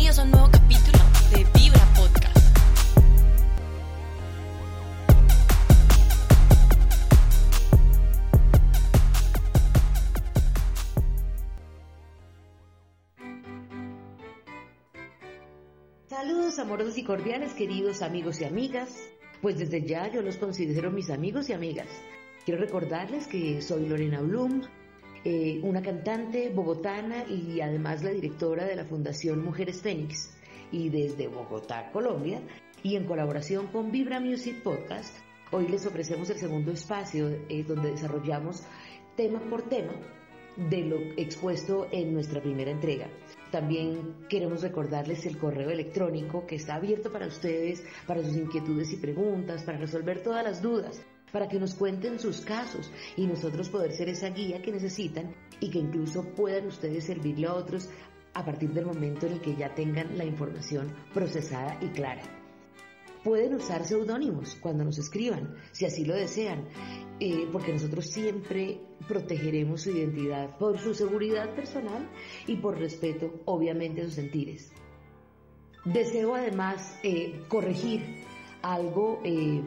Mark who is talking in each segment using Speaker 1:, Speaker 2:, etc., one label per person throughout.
Speaker 1: Bienvenidos a un nuevo capítulo de Vibra Podcast.
Speaker 2: Saludos amorosos y cordiales, queridos amigos y amigas. Pues desde ya yo los considero mis amigos y amigas. Quiero recordarles que soy Lorena Blum, eh, una cantante bogotana y además la directora de la Fundación Mujeres Fénix. Y desde Bogotá, Colombia, y en colaboración con Vibra Music Podcast, hoy les ofrecemos el segundo espacio eh, donde desarrollamos tema por tema de lo expuesto en nuestra primera entrega. También queremos recordarles el correo electrónico que está abierto para ustedes, para sus inquietudes y preguntas, para resolver todas las dudas, para que nos cuenten sus casos y nosotros poder ser esa guía que necesitan y que incluso puedan ustedes servirle a otros a partir del momento en el que ya tengan la información procesada y clara. Pueden usar seudónimos cuando nos escriban, si así lo desean, eh, porque nosotros siempre protegeremos su identidad por su seguridad personal y por respeto, obviamente, a sus sentires. Deseo además eh, corregir algo eh,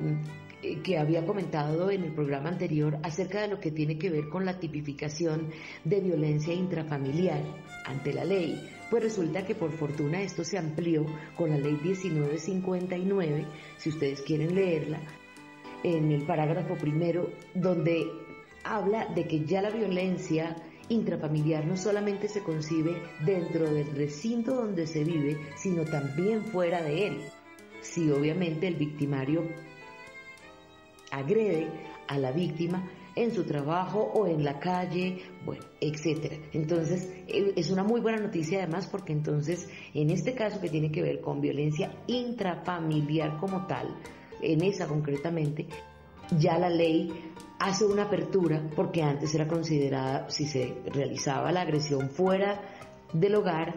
Speaker 2: que había comentado en el programa anterior acerca de lo que tiene que ver con la tipificación de violencia intrafamiliar ante la ley. Pues resulta que por fortuna esto se amplió con la ley 1959, si ustedes quieren leerla, en el parágrafo primero, donde habla de que ya la violencia intrafamiliar no solamente se concibe dentro del recinto donde se vive, sino también fuera de él. Si obviamente el victimario agrede a la víctima en su trabajo o en la calle, bueno, etcétera. Entonces, eh, es una muy buena noticia además porque entonces, en este caso que tiene que ver con violencia intrafamiliar como tal, en esa concretamente, ya la ley hace una apertura porque antes era considerada, si se realizaba la agresión fuera del hogar,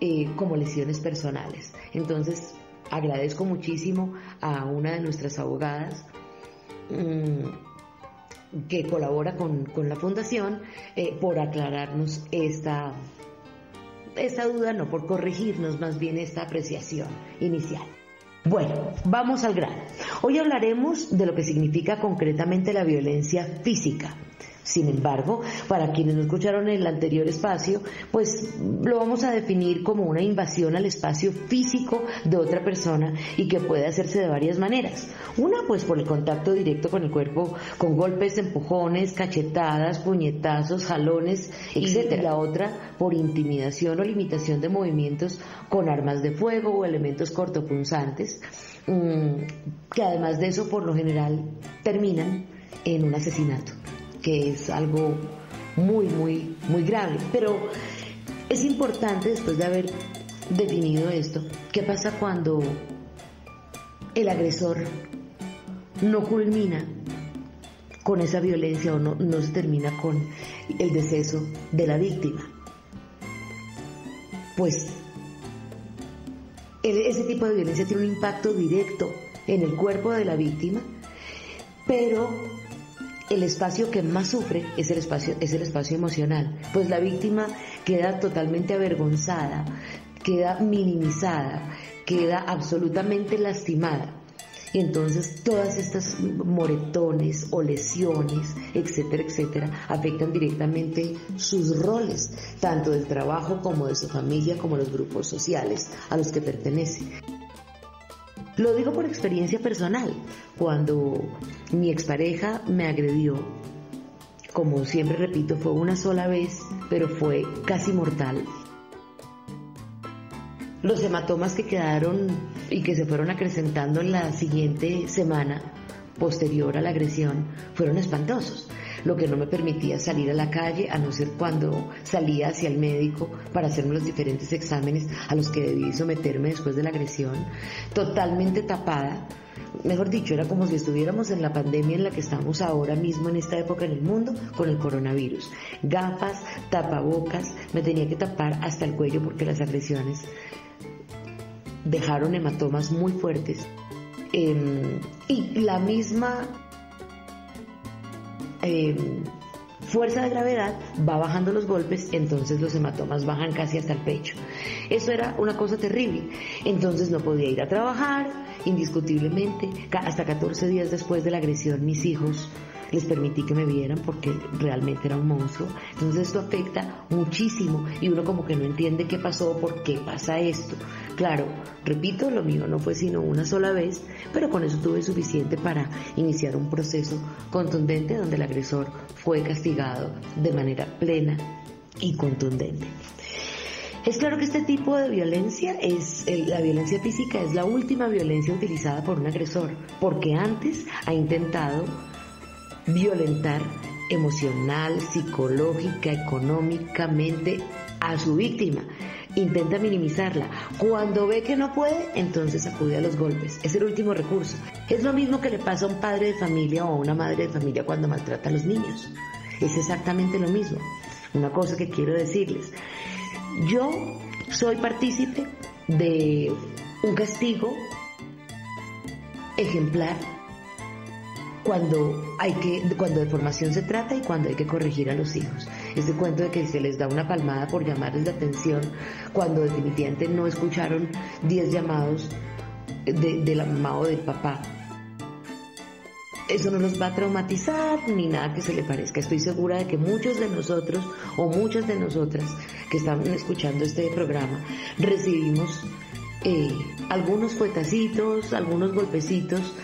Speaker 2: eh, como lesiones personales. Entonces, agradezco muchísimo a una de nuestras abogadas, mm, que colabora con, con la fundación eh, por aclararnos esta, esta duda, no por corregirnos más bien esta apreciación inicial. Bueno, vamos al grano. Hoy hablaremos de lo que significa concretamente la violencia física. Sin embargo, para quienes no escucharon el anterior espacio, pues lo vamos a definir como una invasión al espacio físico de otra persona y que puede hacerse de varias maneras. Una, pues por el contacto directo con el cuerpo, con golpes, empujones, cachetadas, puñetazos, jalones, etc. La otra, por intimidación o limitación de movimientos con armas de fuego o elementos cortopunzantes, mm, que además de eso, por lo general, terminan en un asesinato que es algo muy, muy, muy grave. Pero es importante, después de haber definido esto, qué pasa cuando el agresor no culmina con esa violencia o no, no se termina con el deceso de la víctima. Pues ese tipo de violencia tiene un impacto directo en el cuerpo de la víctima, pero el espacio que más sufre es el espacio, es el espacio emocional, pues la víctima queda totalmente avergonzada, queda minimizada, queda absolutamente lastimada. Y entonces todas estas moretones o lesiones, etcétera, etcétera, afectan directamente sus roles, tanto del trabajo como de su familia, como los grupos sociales a los que pertenece. Lo digo por experiencia personal. Cuando mi expareja me agredió, como siempre repito, fue una sola vez, pero fue casi mortal. Los hematomas que quedaron y que se fueron acrecentando en la siguiente semana posterior a la agresión fueron espantosos lo que no me permitía salir a la calle, a no ser cuando salía hacia el médico para hacerme los diferentes exámenes a los que debí someterme después de la agresión, totalmente tapada. Mejor dicho, era como si estuviéramos en la pandemia en la que estamos ahora mismo en esta época en el mundo con el coronavirus. Gafas, tapabocas, me tenía que tapar hasta el cuello porque las agresiones dejaron hematomas muy fuertes. Em, y la misma Em, fuerza de gravedad va bajando los golpes, entonces los hematomas bajan casi hasta el pecho. Eso era una cosa terrible. Entonces no podía ir a trabajar, indiscutiblemente. Hasta 14 días después de la agresión, mis hijos les permití que me vieran porque realmente era un monstruo. Entonces esto afecta muchísimo y uno como que no entiende qué pasó, por qué pasa esto. Claro, repito, lo mío no fue sino una sola vez, pero con eso tuve suficiente para iniciar un proceso contundente donde el agresor fue castigado de manera plena y contundente. Es claro que este tipo de violencia es la violencia física es la última violencia utilizada por un agresor, porque antes ha intentado violentar emocional, psicológica, económicamente a su víctima. Intenta minimizarla. Cuando ve que no puede, entonces acude a los golpes. Es el último recurso. Es lo mismo que le pasa a un padre de familia o a una madre de familia cuando maltrata a los niños. Es exactamente lo mismo. Una cosa que quiero decirles. Yo soy partícipe de un castigo ejemplar cuando hay que, cuando de formación se trata y cuando hay que corregir a los hijos. Ese cuento de que se les da una palmada por llamarles la atención cuando definitivamente no escucharon 10 llamados de, de la mamá o del papá. Eso no nos va a traumatizar ni nada que se le parezca. Estoy segura de que muchos de nosotros o muchas de nosotras que están escuchando este programa recibimos eh, algunos fuetacitos, algunos golpecitos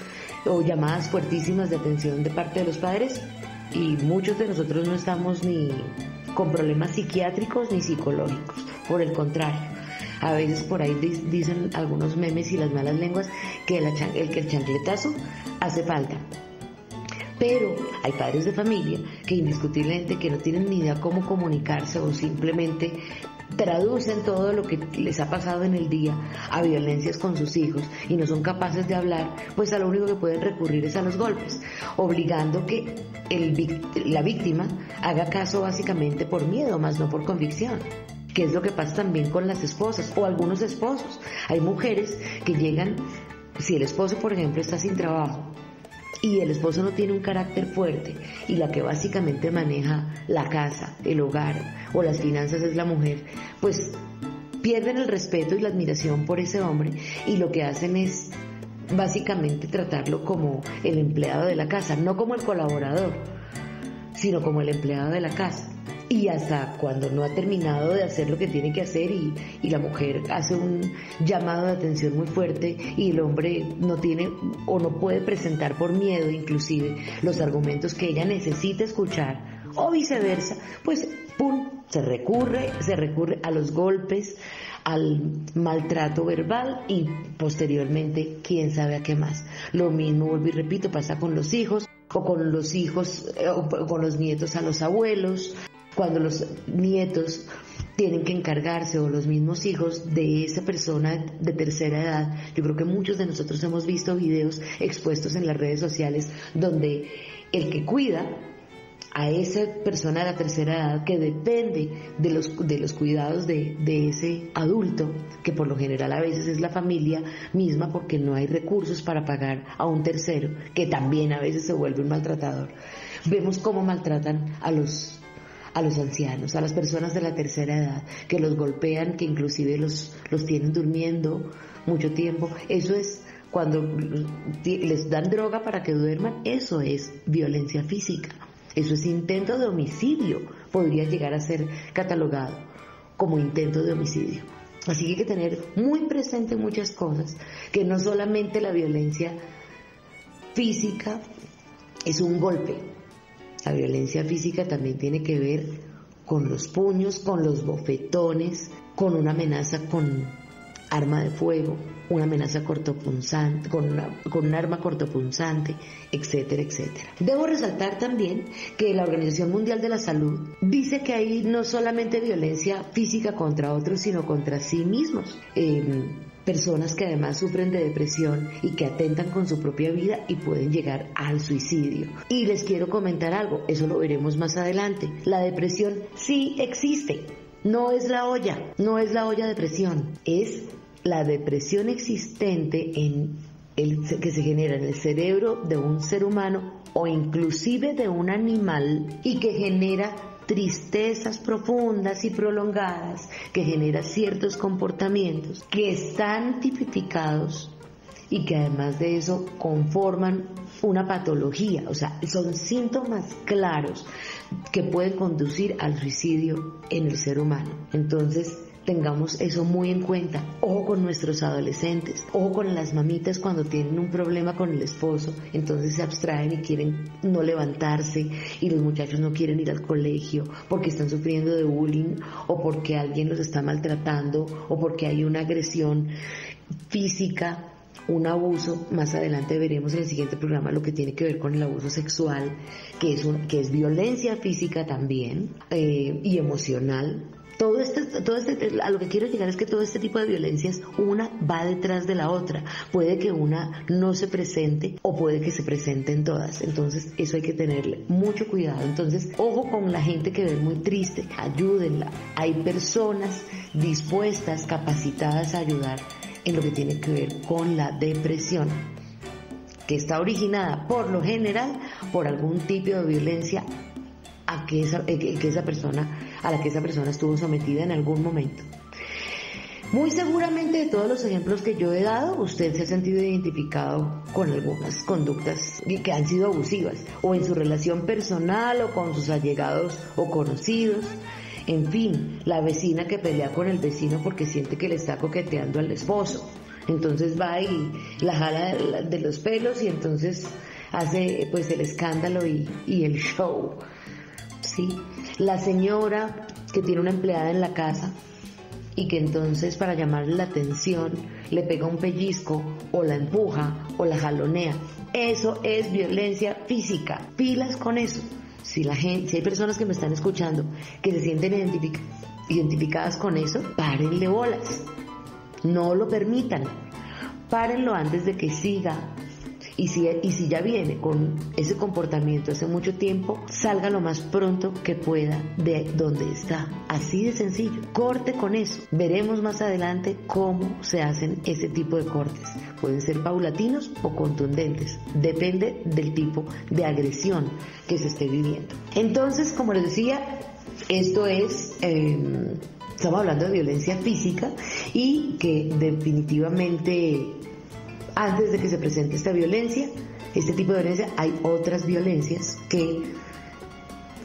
Speaker 2: o llamadas fuertísimas de atención de parte de los padres y muchos de nosotros no estamos ni con problemas psiquiátricos ni psicológicos, por el contrario. A veces por ahí dicen algunos memes y las malas lenguas que el, el, el chancletazo hace falta. Pero hay padres de familia que indiscutiblemente que no tienen ni idea cómo comunicarse o simplemente traducen todo lo que les ha pasado en el día a violencias con sus hijos y no son capaces de hablar, pues a lo único que pueden recurrir es a los golpes, obligando que el, la víctima haga caso básicamente por miedo, más no por convicción que es lo que pasa también con las esposas o algunos esposos. Hay mujeres que llegan, si el esposo, por ejemplo, está sin trabajo y el esposo no tiene un carácter fuerte y la que básicamente maneja la casa, el hogar o las finanzas es la mujer, pues pierden el respeto y la admiración por ese hombre y lo que hacen es básicamente tratarlo como el empleado de la casa, no como el colaborador, sino como el empleado de la casa y hasta cuando no ha terminado de hacer lo que tiene que hacer y, la mujer hace un llamado de atención muy fuerte y el hombre no tiene o no puede presentar por miedo inclusive los argumentos que ella necesita escuchar o viceversa, pues pum, se recurre, se recurre a los golpes, al maltrato verbal y posteriormente quién sabe a qué más. Lo mismo, vuelvo y repito, pasa con los hijos o con los hijos eh, o con los nietos a los abuelos, cuando los nietos tienen que encargarse o los mismos hijos de esa persona de tercera edad. Yo creo que muchos de nosotros hemos visto videos expuestos en las redes sociales donde el que cuida a esa persona de la tercera edad que depende de los, de los cuidados de, de ese adulto, que por lo general a veces es la familia misma porque no hay recursos para pagar a un tercero, que también a veces se vuelve un maltratador. Vemos cómo maltratan a los a los ancianos, a las personas de la tercera edad, que los golpean, que inclusive los, los tienen durmiendo mucho tiempo. Eso es cuando les dan droga para que duerman, eso es violencia física. Eso es intento de homicidio, podría llegar a ser catalogado como intento de homicidio. Así que hay que tener muy presente muchas cosas, que no solamente la violencia física es un golpe, la violencia física también tiene que ver con los puños, con los bofetones, con una amenaza con arma de fuego, una amenaza cortopunzante, con, con un arma cortopunzante, etcétera, etcétera. Debo resaltar también que la Organización Mundial de la Salud dice que hay no solamente violencia física contra otros, sino contra sí mismos. Eh, personas que además sufren de depresión y que atentan con su propia vida y pueden llegar al suicidio. Y les quiero comentar algo, eso lo veremos más adelante. La depresión sí existe, no es la olla, no es la olla de presión, es la depresión existente en que se genera en el cerebro de un ser humano o inclusive de un animal y que genera tristezas profundas y prolongadas, que genera ciertos comportamientos que están tipificados y que además de eso conforman una patología, o sea, son síntomas claros que pueden conducir al suicidio en el ser humano. Entonces, tengamos eso muy en cuenta. Ojo con nuestros adolescentes, ojo con las mamitas cuando tienen un problema con el esposo, entonces se abstraen y quieren no levantarse y los muchachos no quieren ir al colegio porque están sufriendo de bullying o porque alguien los está maltratando o porque hay una agresión física un abuso, más adelante veremos en el siguiente programa lo que tiene que ver con el abuso sexual, que es, un, que es violencia física también eh, y emocional, todo este, todo este, a lo que quiero llegar es que todo este tipo de violencias, una va detrás de la otra. Puede que una no se presente o puede que se presenten todas. Entonces, eso hay que tenerle mucho cuidado. Entonces, ojo con la gente que ve muy triste, ayúdenla. Hay personas dispuestas, capacitadas a ayudar en lo que tiene que ver con la depresión que está originada por lo general por algún tipo de violencia a eh, que esa persona, a la que esa persona estuvo sometida en algún momento. Muy seguramente de todos los ejemplos que yo he dado, usted se ha sentido identificado con algunas conductas que han sido abusivas, o en su relación personal, o con sus allegados o conocidos. En fin, la vecina que pelea con el vecino porque siente que le está coqueteando al esposo. Entonces va y la jala de los pelos y entonces hace pues el escándalo y, el show. ¿sí? La señora que tiene una empleada en la casa y que entonces para llamarle la atención le pega un pellizco o la empuja o la jalonea. Eso es violencia física. Pilas con eso. Si la gente, hay personas que me están escuchando que se sienten identificadas con eso, párenle bolas. No lo permitan. Párenlo antes de que siga y si, y si ya viene con ese comportamiento hace mucho tiempo, salga lo más pronto que pueda de donde está. Así de sencillo. Corte con eso. Veremos más adelante cómo se hacen ese tipo de cortes. Pueden ser paulatinos o contundentes. Depende del tipo de agresión que se esté viviendo. Entonces, como les decía, esto es... Em, estamos hablando de violencia física y que definitivamente antes de que se presente esta violencia, este tipo de violencia, hay otras violencias que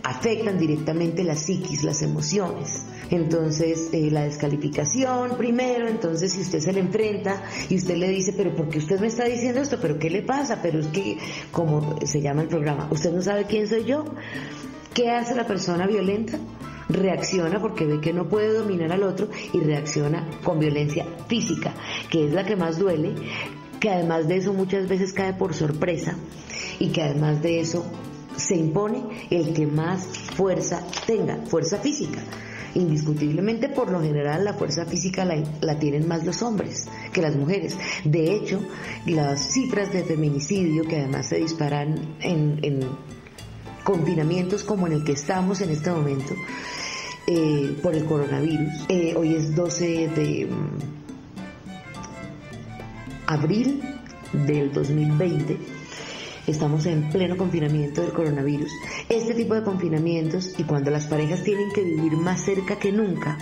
Speaker 2: afectan directamente la psiquis, las emociones. Entonces, eh, la descalificación primero, entonces si usted se le enfrenta y usted le dice, pero ¿por qué usted me está diciendo esto? ¿Pero qué le pasa? Pero es que, como se llama el programa, ¿usted no sabe quién soy yo? ¿Qué hace la persona violenta? reacciona porque ve que no puede dominar al otro y reacciona con violencia física, que es la que más duele, que además de eso muchas veces cae por sorpresa y que además de eso se impone el que más fuerza tenga, fuerza física. Indiscutiblemente, por lo general, la fuerza física la, tienen más los hombres que las mujeres. De hecho, las cifras de feminicidio que además se disparan en, confinamientos como en el que estamos en este momento eh, por el coronavirus, eh, hoy es 12 de abril del 2020. Estamos en pleno confinamiento del coronavirus. Este tipo de confinamientos y cuando las parejas tienen que vivir más cerca que nunca,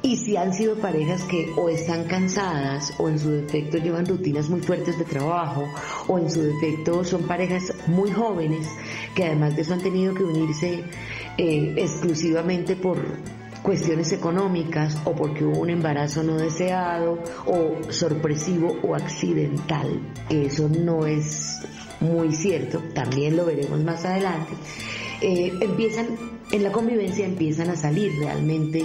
Speaker 2: y si han sido parejas que o están cansadas o en su defecto llevan rutinas muy fuertes de trabajo o en su defecto son parejas muy jóvenes que además de eso han tenido que unirse eh, exclusivamente por cuestiones económicas o porque hubo un embarazo no deseado o sorpresivo o accidental. Eso no es muy cierto, también lo veremos más adelante. Eh, empiezan, en la convivencia empiezan a salir realmente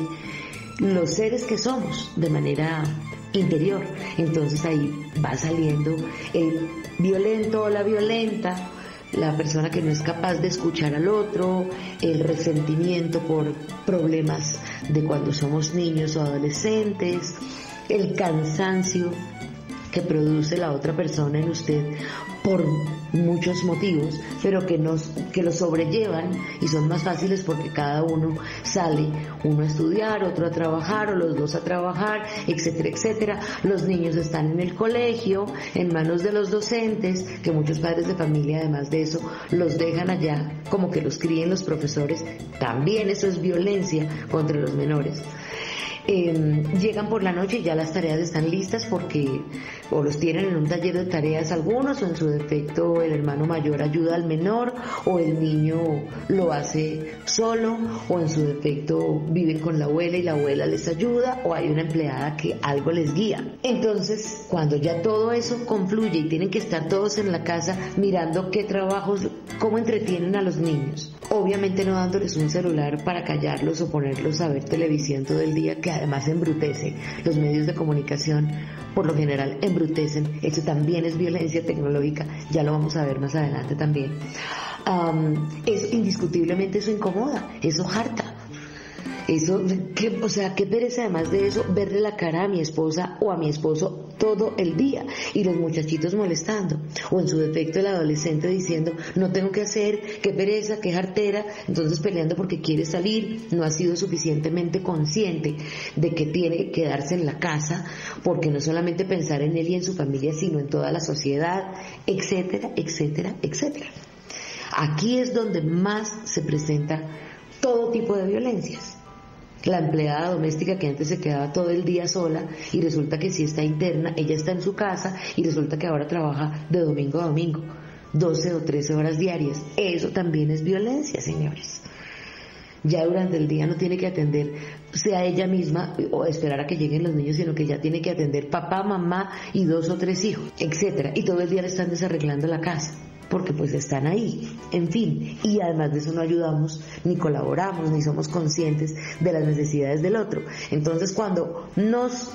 Speaker 2: los seres que somos de manera interior. Entonces ahí va saliendo el violento o la violenta, la persona que no es capaz de escuchar al otro, el resentimiento por problemas de cuando somos niños o adolescentes, el cansancio que produce la otra persona en usted por muchos motivos, pero que nos que los sobrellevan y son más fáciles porque cada uno sale, uno a estudiar, otro a trabajar o los dos a trabajar, etcétera, etcétera. Los niños están en el colegio, en manos de los docentes, que muchos padres de familia además de eso los dejan allá como que los críen los profesores. También eso es violencia contra los menores. Em, llegan por la noche y ya las tareas están listas porque o los tienen en un taller de tareas algunos o en su defecto el hermano mayor ayuda al menor o el niño lo hace solo o en su defecto viven con la abuela y la abuela les ayuda o hay una empleada que algo les guía. Entonces, cuando ya todo eso confluye y tienen que estar todos en la casa mirando qué trabajos, cómo entretienen a los niños, obviamente no dándoles un celular para callarlos o ponerlos a ver televisión todo el día que además embrutece. Los medios de comunicación por lo general embrutecen. Eso también es violencia tecnológica, ya lo vamos a ver más adelante también. eso indiscutiblemente eso incomoda, eso harta. Eso, que, o sea, qué pereza además de eso verle la cara a mi esposa o a mi esposo todo el día y los muchachitos molestando o en su defecto el adolescente diciendo no tengo que hacer, qué pereza, qué jartera, entonces peleando porque quiere salir, no ha sido suficientemente consciente de que tiene que quedarse en la casa porque no solamente pensar en él y en su familia sino en toda la sociedad, etcétera, etcétera, etcétera. Aquí es donde más se presenta todo tipo de violencias la empleada doméstica que antes se quedaba todo el día sola y resulta que si está interna, ella está en su casa y resulta que ahora trabaja de domingo a domingo, 12 o 13 horas diarias. Eso también es violencia, señores. Ya durante el día no tiene que atender, sea ella misma o esperar a que lleguen los niños, sino que ya tiene que atender papá, mamá y dos o tres hijos, etcétera. Y todo el día le están desarreglando la casa porque pues están ahí, en fin, y además de eso no ayudamos, ni colaboramos, ni somos conscientes de las necesidades del otro. Entonces cuando nos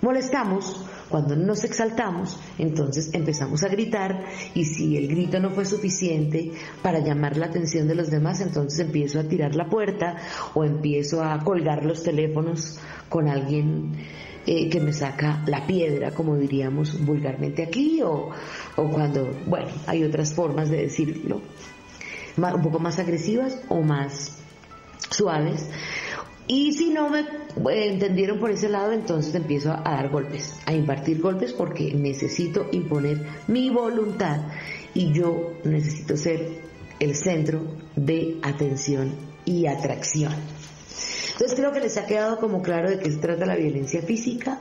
Speaker 2: molestamos, cuando nos exaltamos, entonces empezamos a gritar y si el grito no fue suficiente para llamar la atención de los demás, entonces empiezo a tirar la puerta o empiezo a colgar los teléfonos con alguien eh, que me saca la piedra, como diríamos vulgarmente aquí, o, o cuando, bueno, hay otras formas de decirlo, un poco más agresivas o más suaves. Y si no me eh, entendieron por ese lado, entonces empiezo a, dar golpes, a impartir golpes porque necesito imponer mi voluntad y yo necesito ser el centro de atención y atracción. Entonces creo que les ha quedado como claro de qué se trata la violencia física.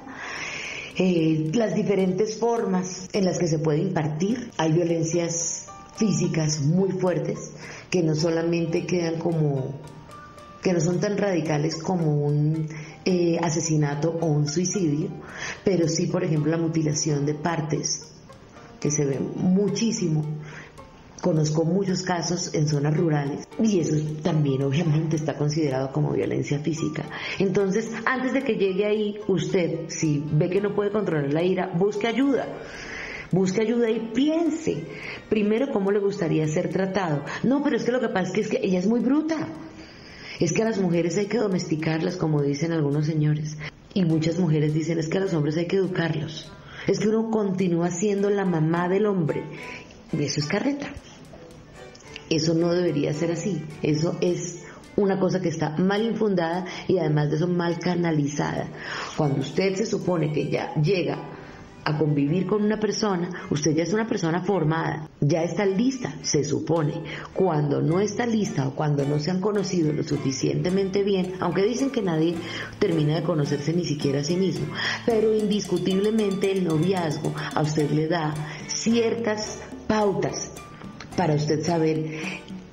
Speaker 2: Eh, las diferentes formas en las que se puede impartir. Hay violencias físicas muy fuertes que no solamente quedan como que no son tan radicales como un eh, asesinato o un suicidio, pero sí, por ejemplo, la mutilación de partes, que se ve muchísimo Conozco muchos casos en zonas rurales y eso también obviamente está considerado como violencia física. Entonces, antes de que llegue ahí, usted, si ve que no puede controlar la ira, busque ayuda. Busque ayuda y piense primero cómo le gustaría ser tratado. No, pero es que lo que pasa es que, ella es muy bruta. Es que a las mujeres hay que domesticarlas, como dicen algunos señores. Y muchas mujeres dicen es que a los hombres hay que educarlos. Es que uno continúa siendo la mamá del hombre. Y eso es carreta. Eso no debería ser así. Eso es una cosa que está mal infundada y además de eso mal canalizada. Cuando usted se supone que ya llega a convivir con una persona, usted ya es una persona formada, ya está lista, se supone. Cuando no está lista o cuando no se han conocido lo suficientemente bien, aunque dicen que nadie termina de conocerse ni siquiera a sí mismo, pero indiscutiblemente el noviazgo a usted le da ciertas pautas para usted saber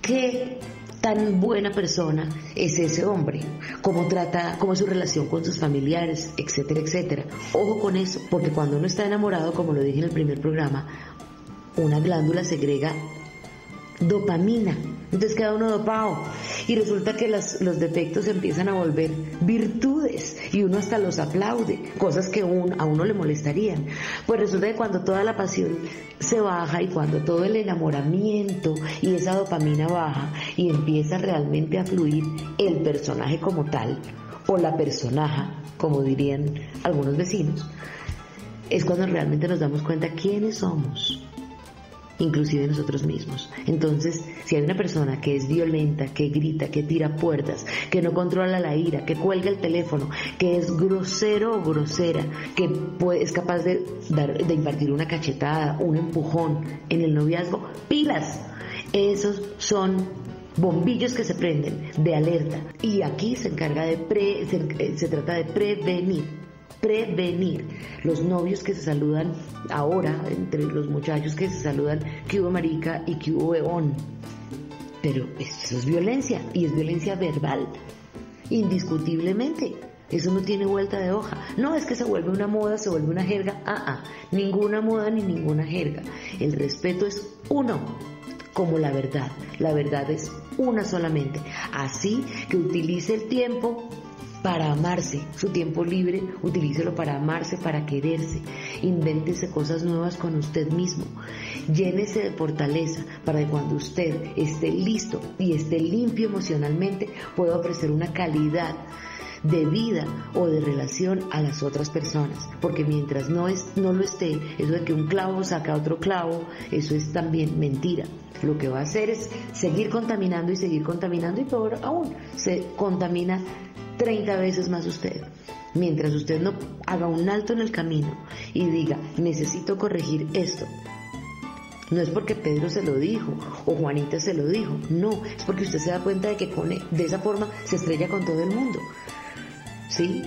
Speaker 2: qué tan buena persona es ese hombre, cómo trata, cómo es su relación con sus familiares, etcétera, etcétera. Ojo con eso, porque cuando uno está enamorado, como lo dije en el primer programa, una glándula segrega dopamina. Entonces queda uno dopado y resulta que los defectos empiezan a volver virtudes y uno hasta los aplaude, cosas que a uno le molestarían. Pues resulta que cuando toda la pasión se baja y cuando todo el enamoramiento y esa dopamina baja y empieza realmente a fluir el personaje como tal o la personaja, como dirían algunos vecinos, es cuando realmente nos damos cuenta quiénes somos inclusive nosotros mismos. Entonces, si hay una persona que es violenta, que grita, que tira puertas, que no controla la ira, que cuelga el teléfono, que es grosero o grosera, que es capaz de, dar, de impartir una cachetada, un empujón en el noviazgo, pilas. Esos son bombillos que se prenden de alerta y aquí se encarga de pre, se, se trata de prevenir prevenir. Los novios que se saludan ahora, entre los muchachos que se saludan, que hubo marica y que hubo eón. Pero eso es violencia y es violencia verbal, indiscutiblemente. Eso no tiene vuelta de hoja. No es que se vuelve una moda, se vuelve una jerga. Ah, ah, ninguna moda ni ninguna jerga. El respeto es uno, como la verdad. La verdad es una solamente. Así que utilice el tiempo para amarse. Su tiempo libre, utilícelo para amarse, para quererse. Invéntese cosas nuevas con usted mismo. Llénese de fortaleza para que cuando usted esté listo y esté limpio emocionalmente, pueda ofrecer una calidad de vida o de relación a las otras personas. Porque mientras no, es, no lo esté, eso de que un clavo saca otro clavo, eso es también mentira. Lo que va a hacer es seguir contaminando y seguir contaminando y peor aún, se contamina 30 veces más usted. Mientras usted no haga un alto en el camino y diga, necesito corregir esto. No es porque Pedro se lo dijo o Juanita se lo dijo, no, es porque usted se da cuenta de que con, e, de esa forma se estrella con todo el mundo. ¿Sí?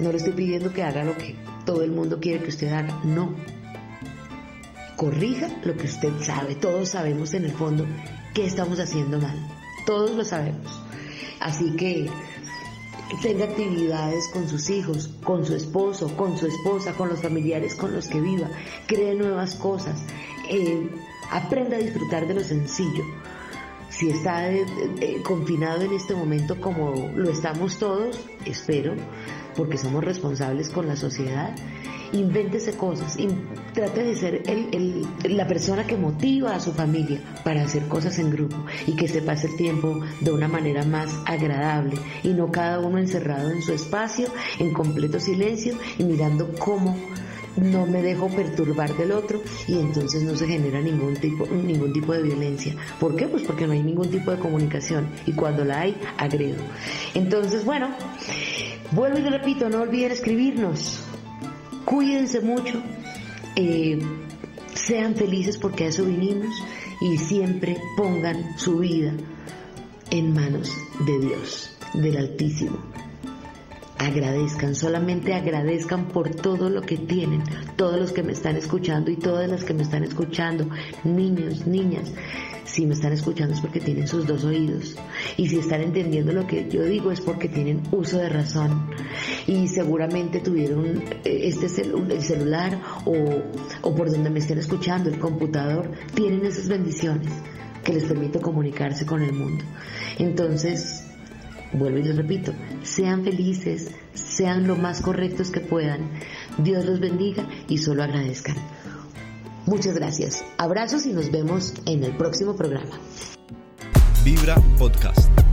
Speaker 2: No le estoy pidiendo que haga lo que todo el mundo quiere que usted haga, no. Corrija lo que usted sabe, todos sabemos en el fondo que estamos haciendo mal, todos lo sabemos. Así que tenga actividades con sus hijos, con su esposo, con su esposa, con los familiares con los que viva, cree nuevas cosas, eh, aprenda a disfrutar de lo sencillo. Si está eh, eh, confinado en este momento como lo estamos todos, espero, porque somos responsables con la sociedad, invéntese cosas, trate de ser la persona que motiva a su familia para hacer cosas en grupo y que se pase el tiempo de una manera más agradable y no cada uno encerrado en su espacio, en completo silencio y mirando cómo no me dejo perturbar del otro y entonces no se genera ningún tipo, ningún tipo de violencia. ¿Por qué? Pues porque no hay ningún tipo de comunicación y cuando la hay, agredo. Entonces, bueno, vuelvo y repito, no olviden escribirnos Cuídense mucho, eh, sean felices porque a eso vinimos y siempre pongan su vida en manos de Dios, del Altísimo. Agradezcan, solamente agradezcan por todo lo que tienen, todos los que me están escuchando y todas las que me están escuchando, niños, niñas, si me están escuchando es porque tienen sus dos oídos. Y si están entendiendo lo que yo digo es porque tienen uso de razón. Y seguramente tuvieron eh, este el celular o, o por donde me estén escuchando, el computador, tienen esas bendiciones que les permite comunicarse con el mundo. Entonces, vuelvo y les repito, sean felices, sean lo más correctos que puedan. Dios los bendiga y solo agradezcan. Muchas gracias. Abrazos y nos vemos en el próximo programa.
Speaker 3: Vibra Podcast.